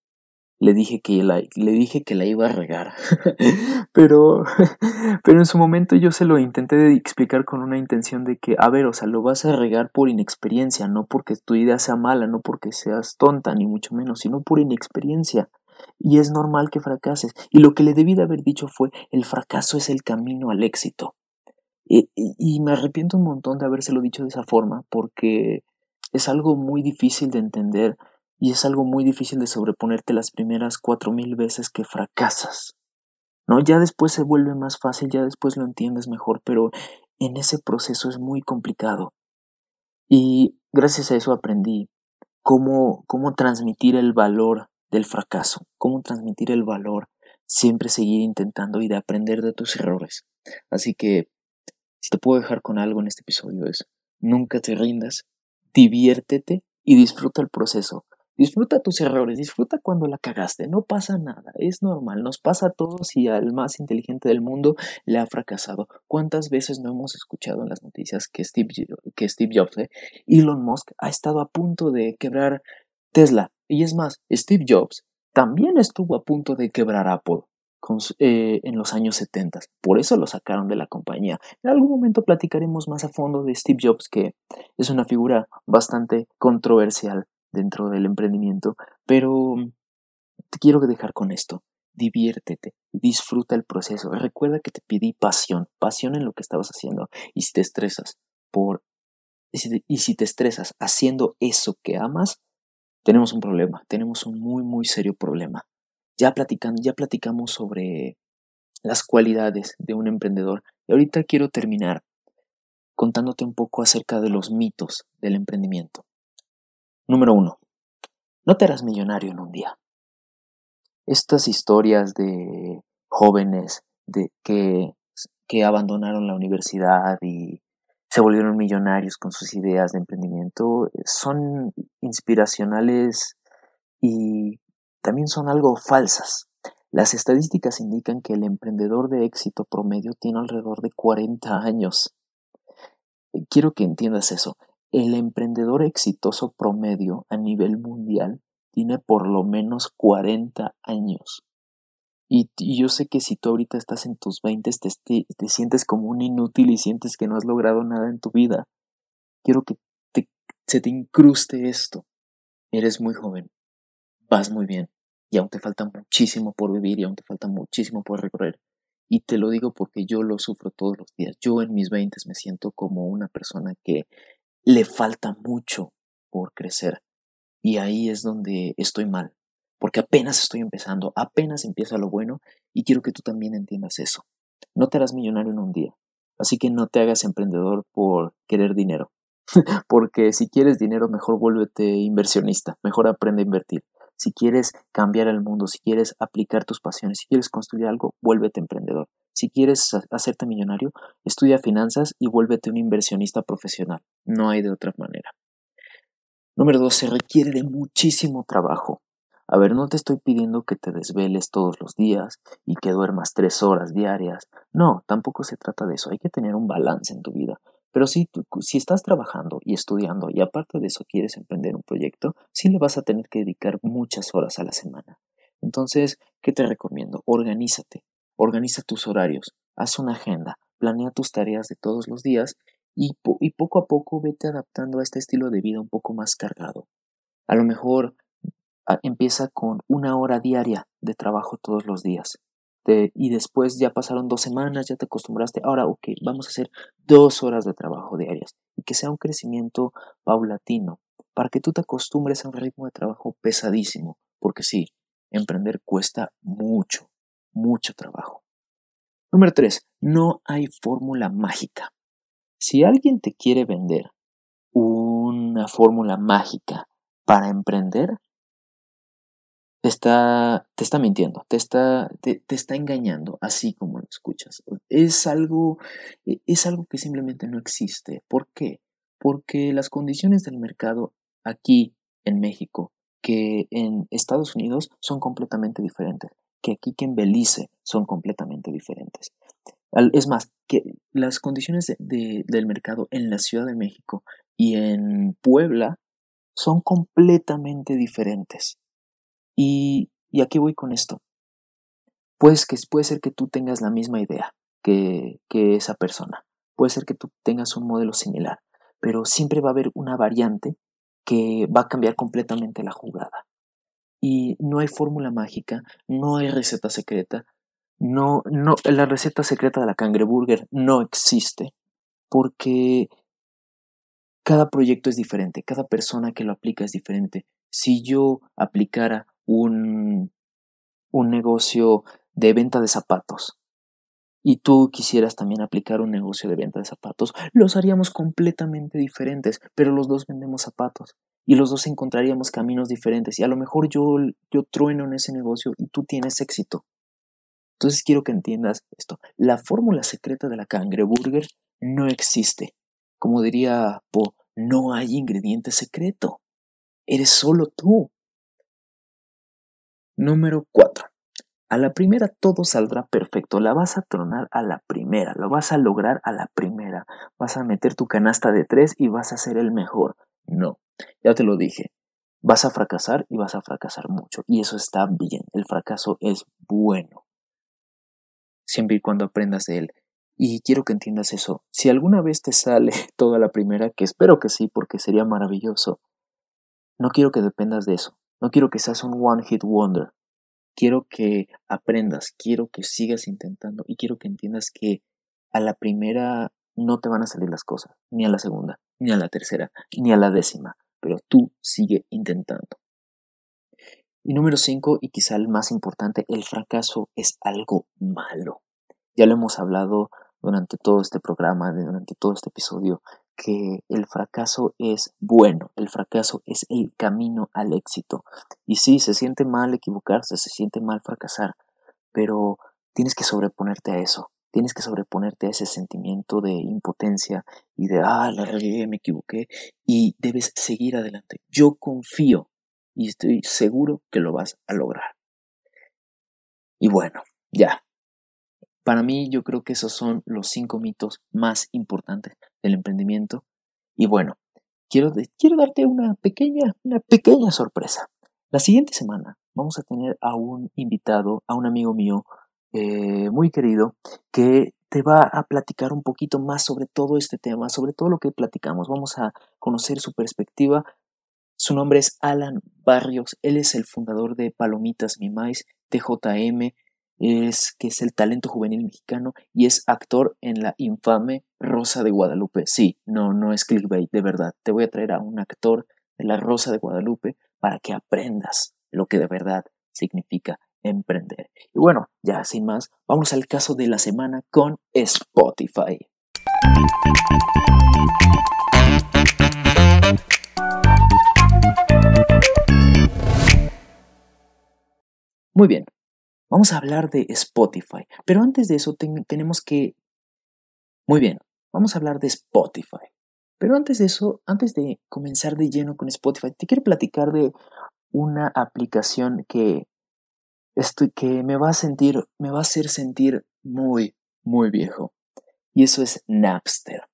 le dije que la, le dije que la iba a regar. pero, pero en su momento yo se lo intenté explicar con una intención de que, a ver, o sea, lo vas a regar por inexperiencia, no porque tu idea sea mala, no porque seas tonta, ni mucho menos, sino por inexperiencia. Y es normal que fracases. Y lo que le debí de haber dicho fue, el fracaso es el camino al éxito. Y, y me arrepiento un montón de habérselo dicho de esa forma, porque es algo muy difícil de entender y es algo muy difícil de sobreponerte las primeras cuatro mil veces que fracasas. ¿No? Ya después se vuelve más fácil, ya después lo entiendes mejor, pero en ese proceso es muy complicado. Y gracias a eso aprendí cómo, cómo transmitir el valor del fracaso, cómo transmitir el valor siempre seguir intentando y de aprender de tus errores. Así que, si te puedo dejar con algo en este episodio es, nunca te rindas, diviértete y disfruta el proceso. Disfruta tus errores, disfruta cuando la cagaste, no pasa nada, es normal, nos pasa a todos y al más inteligente del mundo le ha fracasado. ¿Cuántas veces no hemos escuchado en las noticias que Steve, que Steve Jobs, eh, Elon Musk, ha estado a punto de quebrar Tesla? Y es más, Steve Jobs también estuvo a punto de quebrar Apple. Eh, en los años 70. Por eso lo sacaron de la compañía. En algún momento platicaremos más a fondo de Steve Jobs, que es una figura bastante controversial dentro del emprendimiento, pero te quiero dejar con esto. Diviértete, disfruta el proceso. Recuerda que te pedí pasión, pasión en lo que estabas haciendo. Y si te estresas por y si te estresas haciendo eso que amas, tenemos un problema, tenemos un muy muy serio problema. Ya ya platicamos sobre las cualidades de un emprendedor y ahorita quiero terminar contándote un poco acerca de los mitos del emprendimiento. Número uno, no te harás millonario en un día. Estas historias de jóvenes de que, que abandonaron la universidad y se volvieron millonarios con sus ideas de emprendimiento son inspiracionales y también son algo falsas. Las estadísticas indican que el emprendedor de éxito promedio tiene alrededor de 40 años. Quiero que entiendas eso. El emprendedor exitoso promedio a nivel mundial tiene por lo menos 40 años. Y, yo sé que si tú ahorita estás en tus 20 te, te, sientes como un inútil y sientes que no has logrado nada en tu vida. Quiero que se te incruste esto. Eres muy joven, vas muy bien y aún te falta muchísimo por vivir y aún te falta muchísimo por recorrer. Y te lo digo porque yo lo sufro todos los días. Yo en mis 20 me siento como una persona que le falta mucho por crecer. Y ahí es donde estoy mal, porque apenas estoy empezando, apenas empieza lo bueno y quiero que tú también entiendas eso. No te harás millonario en un día, así que no te hagas emprendedor por querer dinero, porque si quieres dinero mejor vuélvete inversionista, mejor aprende a invertir. Si quieres cambiar el mundo, si quieres aplicar tus pasiones, si quieres construir algo, vuélvete emprendedor. Si quieres hacerte millonario, estudia finanzas y vuélvete un inversionista profesional. No hay de otra manera. Número dos, se requiere de muchísimo trabajo. A ver, no te estoy pidiendo que te desveles todos los días y que duermas tres horas diarias. No, tampoco se trata de eso. Hay que tener un balance en tu vida. Pero si, si estás trabajando y estudiando y aparte de eso quieres emprender un proyecto, sí le vas a tener que dedicar muchas horas a la semana. Entonces, ¿qué te recomiendo? Organízate. Organiza tus horarios, haz una agenda, planea tus tareas de todos los días y, poco a poco vete adaptando a este estilo de vida un poco más cargado. A lo mejor empieza con una hora diaria de trabajo todos los días. y después ya pasaron dos semanas, ya te acostumbraste. Ahora, ok, vamos a hacer dos horas de trabajo diarias y que sea un crecimiento paulatino para que tú te acostumbres a un ritmo de trabajo pesadísimo. Porque sí, emprender cuesta mucho mucho trabajo. Número 3. No hay fórmula mágica. Si alguien te quiere vender una fórmula mágica para emprender, te está, te está mintiendo, te está, te, está engañando, así como lo escuchas. Es algo, es algo que simplemente no existe. ¿Por qué? Porque las condiciones del mercado aquí en México que en Estados Unidos son completamente diferentes que aquí que en Belice son completamente diferentes. Es más, que las condiciones del mercado en la Ciudad de México y en Puebla son completamente diferentes. Y, y aquí voy con esto. Pues que puede ser que tú tengas la misma idea que, que esa persona. Puede ser que tú tengas un modelo similar, pero siempre va a haber una variante que va a cambiar completamente la jugada y no hay fórmula mágica, no hay receta secreta, no, no, la receta secreta de la cangreburger no existe porque cada proyecto es diferente, cada persona que lo aplica es diferente. Si yo aplicara un, un negocio de venta de zapatos y tú quisieras también aplicar un negocio de venta de zapatos, los haríamos completamente diferentes, pero los dos vendemos zapatos y los dos encontraríamos caminos diferentes y a lo mejor yo, yo trueno en ese negocio y tú tienes éxito. Entonces quiero que entiendas esto. La fórmula secreta de la cangreburger no existe. Como diría Po, no hay ingrediente secreto. Eres solo tú. Número 4. A la primera todo saldrá perfecto. La vas a tronar a la primera. Lo vas a lograr a la primera. Vas a meter tu canasta de tres y vas a ser el mejor. No, ya te lo dije. Vas a fracasar y vas a fracasar mucho. Y eso está bien. El fracaso es bueno siempre y cuando aprendas de él. Y quiero que entiendas eso. Si alguna vez te sale toda la primera, que espero que sí, porque sería maravilloso, no quiero que dependas de eso. No quiero que seas un one hit wonder. Quiero que aprendas, quiero que sigas intentando y quiero que entiendas que a la primera no te van a salir las cosas, ni a la segunda, ni a la tercera, ni a la décima, pero tú sigue intentando. Y número cinco, y quizá el más importante, el fracaso es algo malo. Ya lo hemos hablado durante todo este programa, durante todo este episodio, que el fracaso es bueno, el fracaso es el camino al éxito. Y sí, se siente mal equivocarse, se siente mal fracasar, pero tienes que sobreponerte a eso, tienes que sobreponerte a ese sentimiento de impotencia y de, ah, la realidad me equivoqué, y debes seguir adelante. Yo confío y estoy seguro que lo vas a lograr. Y bueno, ya. Para mí yo creo que esos son los cinco mitos más importantes del emprendimiento. Y bueno, quiero, quiero darte una pequeña, una pequeña sorpresa. La siguiente semana vamos a tener a un invitado, a un amigo mío eh, muy querido, que te va a platicar un poquito más sobre todo este tema, sobre todo lo que platicamos. Vamos a conocer su perspectiva su nombre es Alan Barrios, él es el fundador de Palomitas Mi Mais, TJM, es que es el talento juvenil mexicano y es actor en la infame Rosa de Guadalupe. Sí, no, no es clickbait, de verdad. Te voy a traer a un actor de la Rosa de Guadalupe para que aprendas lo que de verdad significa emprender. Y bueno, ya sin más, vamos al caso de la semana con Spotify. Muy bien, vamos a hablar de Spotify, pero antes de eso tenemos que... Muy bien, vamos a hablar de Spotify. Pero antes de eso, antes de comenzar de lleno con Spotify, te quiero platicar de una aplicación que, estoy, que me va a sentir, me va a hacer sentir muy, muy viejo. Y eso es Napster.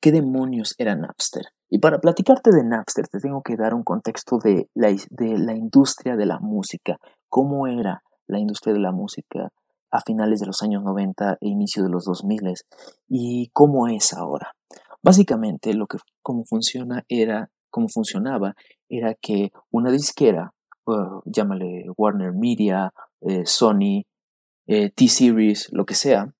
¿Qué demonios era Napster? Y para platicarte de Napster te tengo que dar un contexto de la, de la industria de la música, cómo era la industria de la música a finales de los años 90 e inicio de los 2000 y cómo es ahora. Básicamente lo que cómo funciona era cómo funcionaba era que una disquera, uh, llámale Warner Media, eh, Sony, eh, T-Series, lo que sea,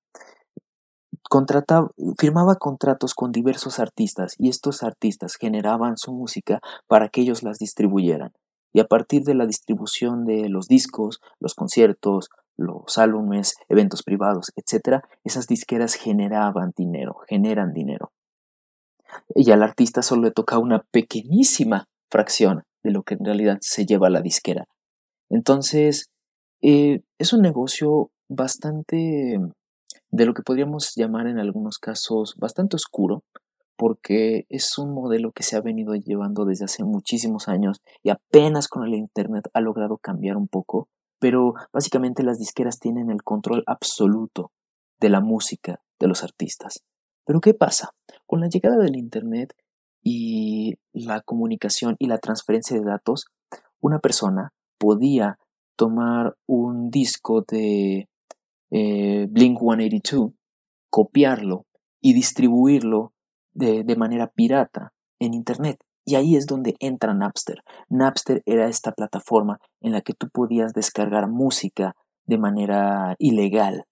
contrataba, firmaba contratos con diversos artistas y estos artistas generaban su música para que ellos las distribuyeran. Y a partir de la distribución de los discos, los conciertos, los álbumes, eventos privados, etc., esas disqueras generaban dinero, generan dinero. Y al artista solo le toca una pequeñísima fracción de lo que en realidad se lleva la disquera. Entonces, eh, es un negocio bastante, de lo que podríamos llamar en algunos casos, bastante oscuro, porque es un modelo que se ha venido llevando desde hace muchísimos años y apenas con el Internet ha logrado cambiar un poco, pero básicamente las disqueras tienen el control absoluto de la música de los artistas. Pero ¿qué pasa? Con la llegada del Internet y la comunicación y la transferencia de datos, una persona podía tomar un disco de eh, Blink 182, copiarlo y distribuirlo de, manera pirata en Internet. Y ahí es donde entra Napster. Napster era esta plataforma en la que tú podías descargar música de manera ilegal.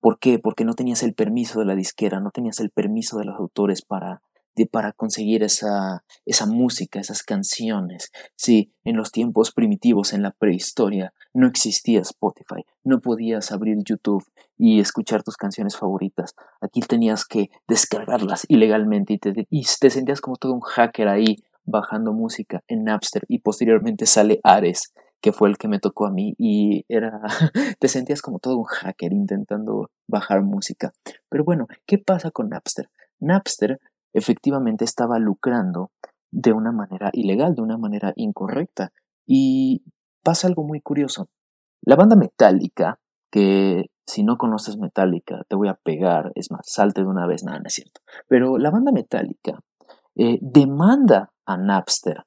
¿Por qué? Porque no tenías el permiso de la disquera, no tenías el permiso de los autores para para conseguir esa, esa música, esas canciones. Sí, en los tiempos primitivos, en la prehistoria, no existía Spotify, no podías abrir YouTube y escuchar tus canciones favoritas. Aquí tenías que descargarlas ilegalmente y te, y te sentías como todo un hacker ahí bajando música en Napster y posteriormente sale Ares que fue el que me tocó a mí y era, te sentías como todo un hacker intentando bajar música. Pero bueno, ¿qué pasa con Napster? Napster efectivamente estaba lucrando de una manera ilegal, de una manera incorrecta. Y pasa algo muy curioso. La banda Metallica, que si no conoces Metallica, te voy a pegar, es más, salte de una vez, nada, no es cierto. Pero la banda Metallica eh, demanda a Napster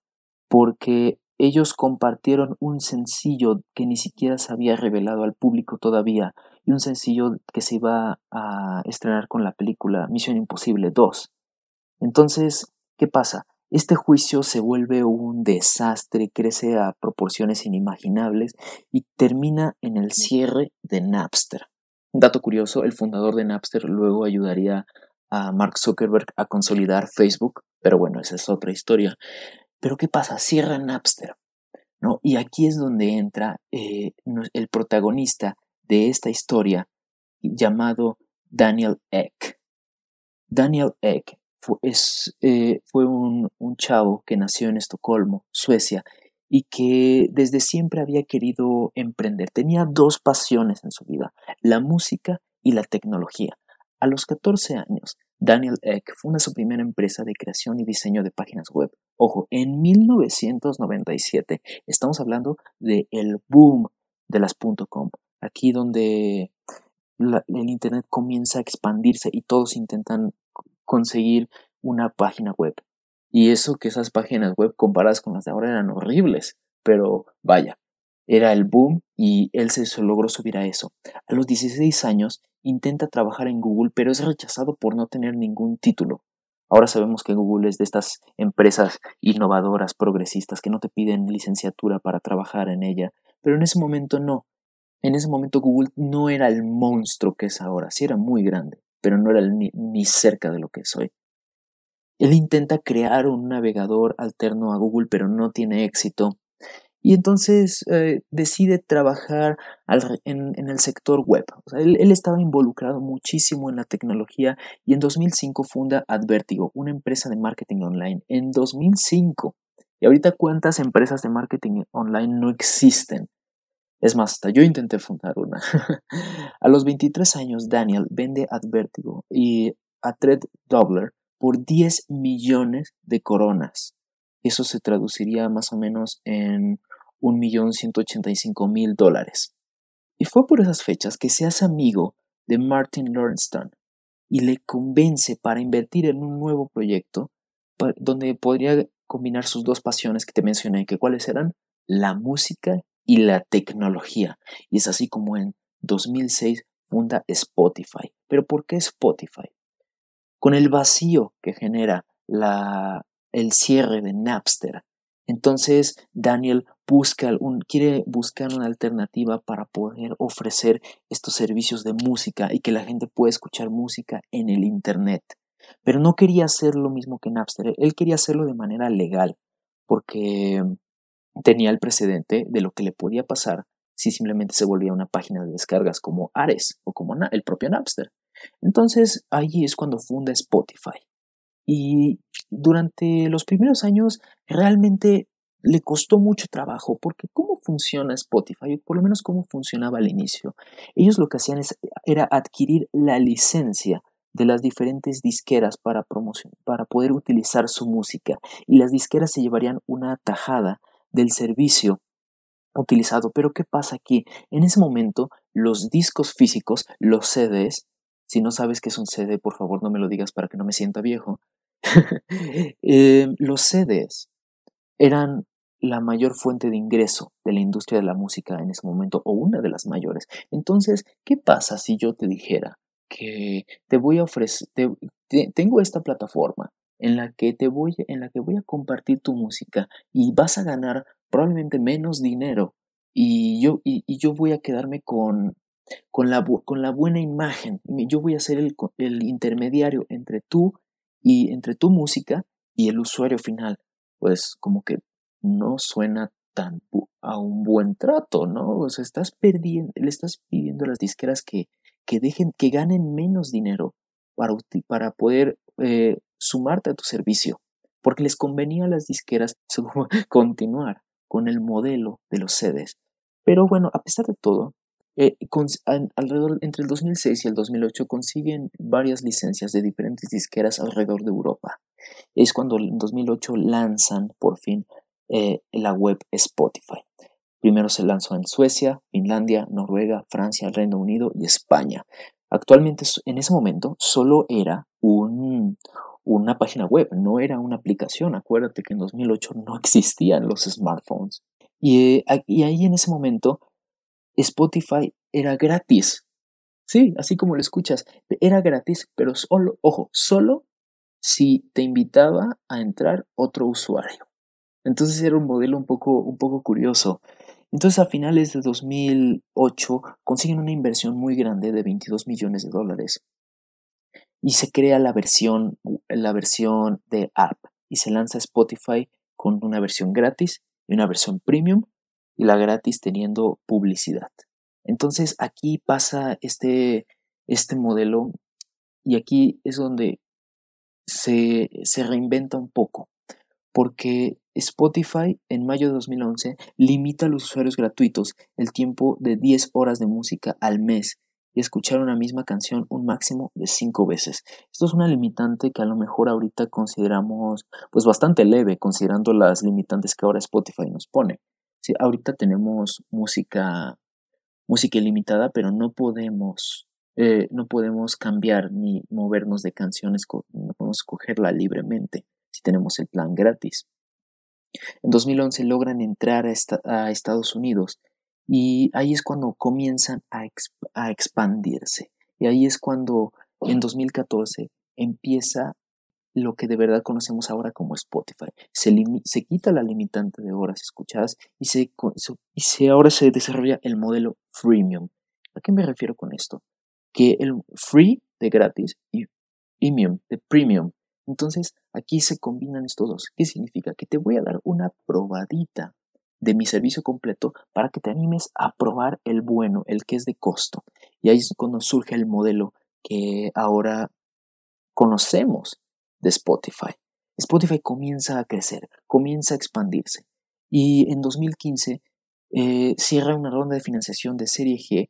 porque ellos compartieron un sencillo que ni siquiera se había revelado al público todavía y un sencillo que se iba a estrenar con la película Misión Imposible 2. Entonces, ¿qué pasa? Este juicio se vuelve un desastre, crece a proporciones inimaginables y termina en el cierre de Napster. Dato curioso, el fundador de Napster luego ayudaría a Mark Zuckerberg a consolidar Facebook, pero bueno, esa es otra historia. Pero ¿qué pasa? Cierra Napster. ¿no? Y aquí es donde entra eh, el protagonista de esta historia llamado Daniel Eck. Daniel Eck fue, eh, un chavo que nació en Estocolmo, Suecia, y que desde siempre había querido emprender. Tenía dos pasiones en su vida, la música y la tecnología. A los 14 años, Daniel Eck funda su primera empresa de creación y diseño de páginas web. Ojo, en 1997 estamos hablando del el boom de las .com, aquí donde el Internet comienza a expandirse y todos intentan conseguir una página web. Y eso que esas páginas web comparadas con las de ahora eran horribles, pero vaya, era el boom y él se logró subir a eso. A los 16 años intenta trabajar en Google, pero es rechazado por no tener ningún título. Ahora sabemos que Google es de estas empresas innovadoras, progresistas, que no te piden licenciatura para trabajar en ella, pero en ese momento no. En ese momento Google no era el monstruo que es ahora, sí era muy grande, pero no era ni, ni cerca de lo que es hoy. Él intenta crear un navegador alterno a Google, pero no tiene éxito. Y entonces eh, decide trabajar en, el sector web. él, él, estaba involucrado muchísimo en la tecnología y en 2005 funda Advertigo, una empresa de marketing online. En 2005. Y ahorita cuántas empresas de marketing online no existen. Es más, hasta yo intenté fundar una. a los 23 años, Daniel vende Advertigo y a Thread Doubler por 10 millones de coronas. Eso se traduciría más o menos en 1.185.000 dólares. Y fue por esas fechas que se hace amigo de Martin Lorenston y le convence para invertir en un nuevo proyecto donde podría combinar sus dos pasiones que te mencioné, que cuáles eran la música y la tecnología. Y es así como en 2006 funda Spotify. ¿Pero por qué Spotify? con el vacío que genera la, el cierre de Napster. Entonces Daniel busca un, quiere buscar una alternativa para poder ofrecer estos servicios de música y que la gente pueda escuchar música en el Internet. Pero no quería hacer lo mismo que Napster, él quería hacerlo de manera legal, porque tenía el precedente de lo que le podía pasar si simplemente se volvía una página de descargas como Ares o como el propio Napster. Entonces allí es cuando funda Spotify. Y durante los primeros años realmente le costó mucho trabajo porque cómo funciona Spotify, por lo menos cómo funcionaba al inicio. Ellos lo que hacían era adquirir la licencia de las diferentes disqueras para promoción, para poder utilizar su música y las disqueras se llevarían una tajada del servicio utilizado. Pero ¿qué pasa aquí? En ese momento los discos físicos, los CDs, si no sabes qué es un CD, por favor no me lo digas para que no me sienta viejo. Eh, los CDs eran la mayor fuente de ingreso de la industria de la música en ese momento, o una de las mayores. Entonces, ¿qué pasa si yo te dijera que te voy a ofrecer, tengo esta plataforma en la que te voy, en la que voy a compartir tu música y vas a ganar probablemente menos dinero y yo, y yo voy a quedarme con con la, con la buena imagen. Yo voy a ser el, el intermediario entre tú y entre tu música y el usuario final. Pues como que no suena tan a un buen trato, ¿no? O sea, estás perdiendo, le estás pidiendo a las disqueras que, que dejen, que ganen menos dinero para, para poder eh, sumarte a tu servicio, porque les convenía a las disqueras continuar con el modelo de los CDs. Pero bueno, a pesar de todo, eh, alrededor, entre el 2006 y el 2008 consiguen varias licencias de diferentes disqueras alrededor de Europa. Es cuando en 2008 lanzan por fin eh, la web Spotify. Primero se lanzó en Suecia, Finlandia, Noruega, Francia, Reino Unido y España. Actualmente, en ese momento, solo era un, una página web, no era una aplicación. Acuérdate que en 2008 no existían los smartphones. Y, eh, y ahí en ese momento Spotify era gratis. Sí, así como lo escuchas, era gratis, pero solo, ojo, solo si te invitaba a entrar otro usuario. Entonces era un modelo un poco, un poco curioso. Entonces a finales de 2008 consiguen una inversión muy grande de 22 millones de dólares y se crea la versión, la versión de app y se lanza Spotify con una versión gratis y una versión premium y la gratis teniendo publicidad. Entonces aquí pasa este, este modelo y aquí es donde se, se reinventa un poco porque Spotify en mayo de 2011 limita a los usuarios gratuitos el tiempo de 10 horas de música al mes y escuchar una misma canción un máximo de 5 veces. Esto es una limitante que a lo mejor ahorita consideramos pues bastante leve considerando las limitantes que ahora Spotify nos pone. Sí, ahorita tenemos música música ilimitada, pero no podemos eh, no podemos cambiar ni movernos de canciones, no podemos escogerla libremente si tenemos el plan gratis. En 2011 logran entrar a, Estados Unidos y ahí es cuando comienzan a, a expandirse. Y ahí es cuando en 2014 empieza lo que de verdad conocemos ahora como Spotify. Se, se quita la limitante de horas escuchadas y, se, y se, ahora se desarrolla el modelo freemium. ¿A qué me refiero con esto? Que el free de gratis y premium de premium entonces, aquí se combinan estos dos. ¿Qué significa? Que te voy a dar una probadita de mi servicio completo para que te animes a probar el bueno, el que es de costo. Y ahí es cuando surge el modelo que ahora conocemos de Spotify. Spotify comienza a crecer, comienza a expandirse. Y en 2015 eh, cierra una ronda de financiación de serie G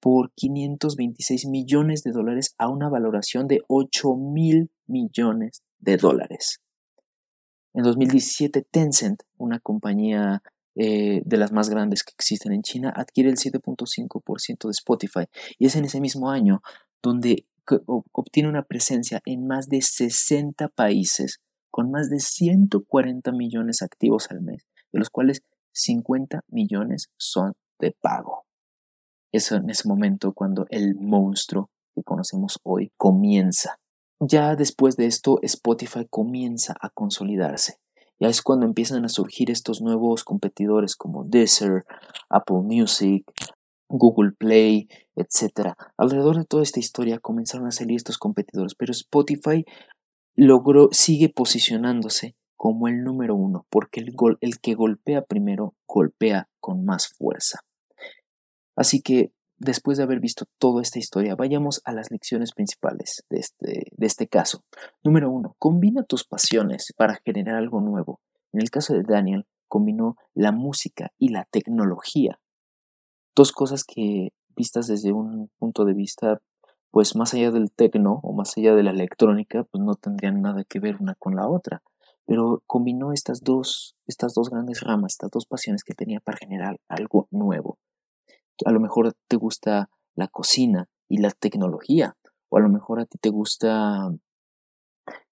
por 526 millones de dólares a una valoración de 8 mil millones de dólares. En 2017, Tencent, una compañía eh, de las más grandes que existen en China, adquiere el 7.5% de Spotify y es en ese mismo año donde obtiene una presencia en más de 60 países con más de 140 millones activos al mes, de los cuales 50 millones son de pago. Es en ese momento cuando el monstruo que conocemos hoy comienza. Ya después de esto, Spotify comienza a consolidarse. Ya es cuando empiezan a surgir estos nuevos competidores como Deezer, Apple Music, Google Play, etc. Alrededor de toda esta historia comenzaron a salir estos competidores, pero Spotify logró, sigue posicionándose como el número uno, porque el, el que golpea primero golpea con más fuerza. Así que, después de haber visto toda esta historia, vayamos a las lecciones principales de este, de este caso. Número uno, combina tus pasiones para generar algo nuevo. En el caso de Daniel, combinó la música y la tecnología. Dos cosas que, vistas desde un punto de vista, pues más allá del tecno o más allá de la electrónica, pues no tendrían nada que ver una con la otra. Pero combinó estas dos, estas dos grandes ramas, estas dos pasiones que tenía para generar algo nuevo a lo mejor te gusta la cocina y la tecnología, o a lo mejor a ti te gusta,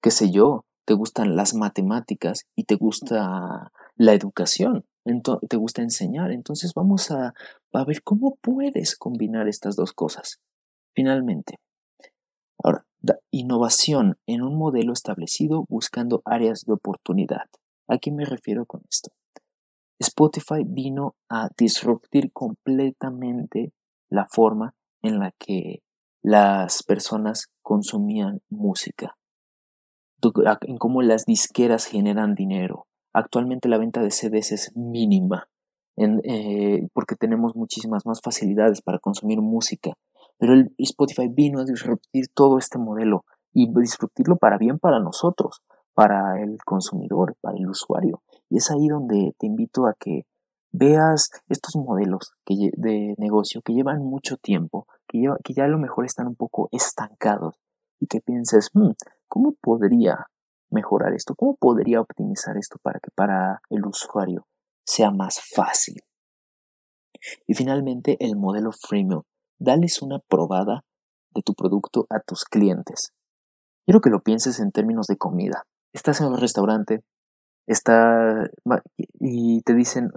qué sé yo, te gustan las matemáticas y te gusta la educación, te gusta enseñar. Entonces vamos a, a ver cómo puedes combinar estas dos cosas. Finalmente, ahora, innovación en un modelo establecido buscando áreas de oportunidad. ¿A qué me refiero con esto? Spotify vino a disruptir completamente la forma en la que las personas consumían música, en cómo las disqueras generan dinero. Actualmente la venta de CDs es mínima eh, porque tenemos muchísimas más facilidades para consumir música. Pero Spotify vino a disruptir todo este modelo y disruptirlo para bien para nosotros, para el consumidor, para el usuario. Y es ahí donde te invito a que veas estos modelos de negocio que llevan mucho tiempo, que, que ya a lo mejor están un poco estancados y que pienses, hmm, ¿cómo podría mejorar esto? ¿Cómo podría optimizar esto para que para el usuario sea más fácil? Y finalmente, el modelo freemium. Dales una probada de tu producto a tus clientes. Quiero que lo pienses en términos de comida. Estás en un restaurante, está y te dicen,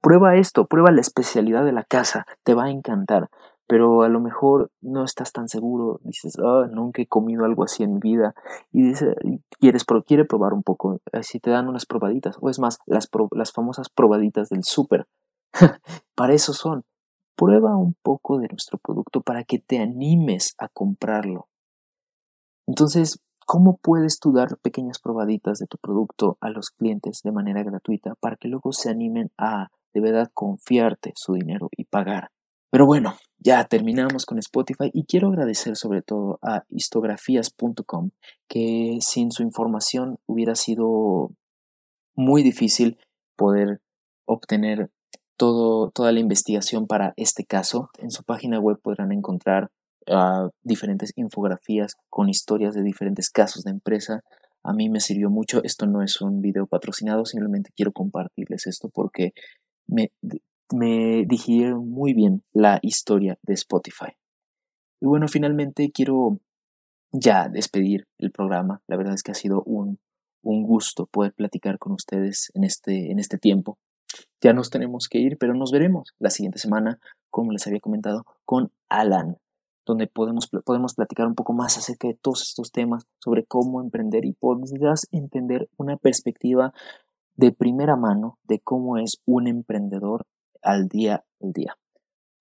prueba esto, prueba la especialidad de la casa, te va a encantar pero a lo mejor no estás tan seguro, dices, oh, nunca he comido algo así en mi vida, y dices, quieres, pero quiere probar un poco, así te dan unas probaditas, o es más, las, las famosas probaditas del súper, para eso son, prueba un poco de nuestro producto para que te animes a comprarlo. Entonces, ¿cómo puedes tú dar pequeñas probaditas de tu producto a los clientes de manera gratuita para que luego se animen a de verdad confiarte su dinero y pagar? Pero bueno, ya terminamos con Spotify y quiero agradecer sobre todo a histografías.com que sin su información hubiera sido muy difícil poder obtener todo, toda la investigación para este caso. En su página web podrán encontrar ah, diferentes infografías con historias de diferentes casos de empresa. A mí me sirvió mucho. Esto no es un video patrocinado, simplemente quiero compartirles esto porque me, me digirieron muy bien la historia de Spotify. Y bueno, finalmente quiero ya despedir el programa. La verdad es que ha sido un, un gusto poder platicar con ustedes en este, en este tiempo. Ya nos tenemos que ir, pero nos veremos la siguiente semana, como les había comentado, con Alan, donde podemos, podemos platicar un poco más acerca de todos estos temas, sobre cómo emprender y podrás entender una perspectiva de primera mano de cómo es un emprendedor al día al día.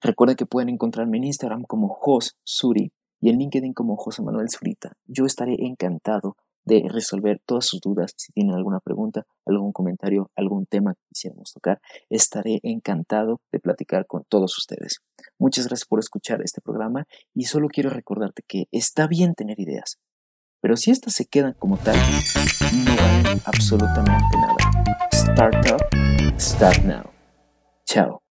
Recuerda que pueden encontrarme en Instagram como Jos Suri y en LinkedIn como José Manuel Zurita. Yo estaré encantado de resolver todas sus dudas. Si tienen alguna pregunta, algún comentario, algún tema que quisiéramos tocar, estaré encantado de platicar con todos ustedes. Muchas gracias por escuchar este programa y solo quiero recordarte que está bien tener ideas, pero si estas se quedan como tal, no valen absolutamente nada. Startup, start now. Ciao.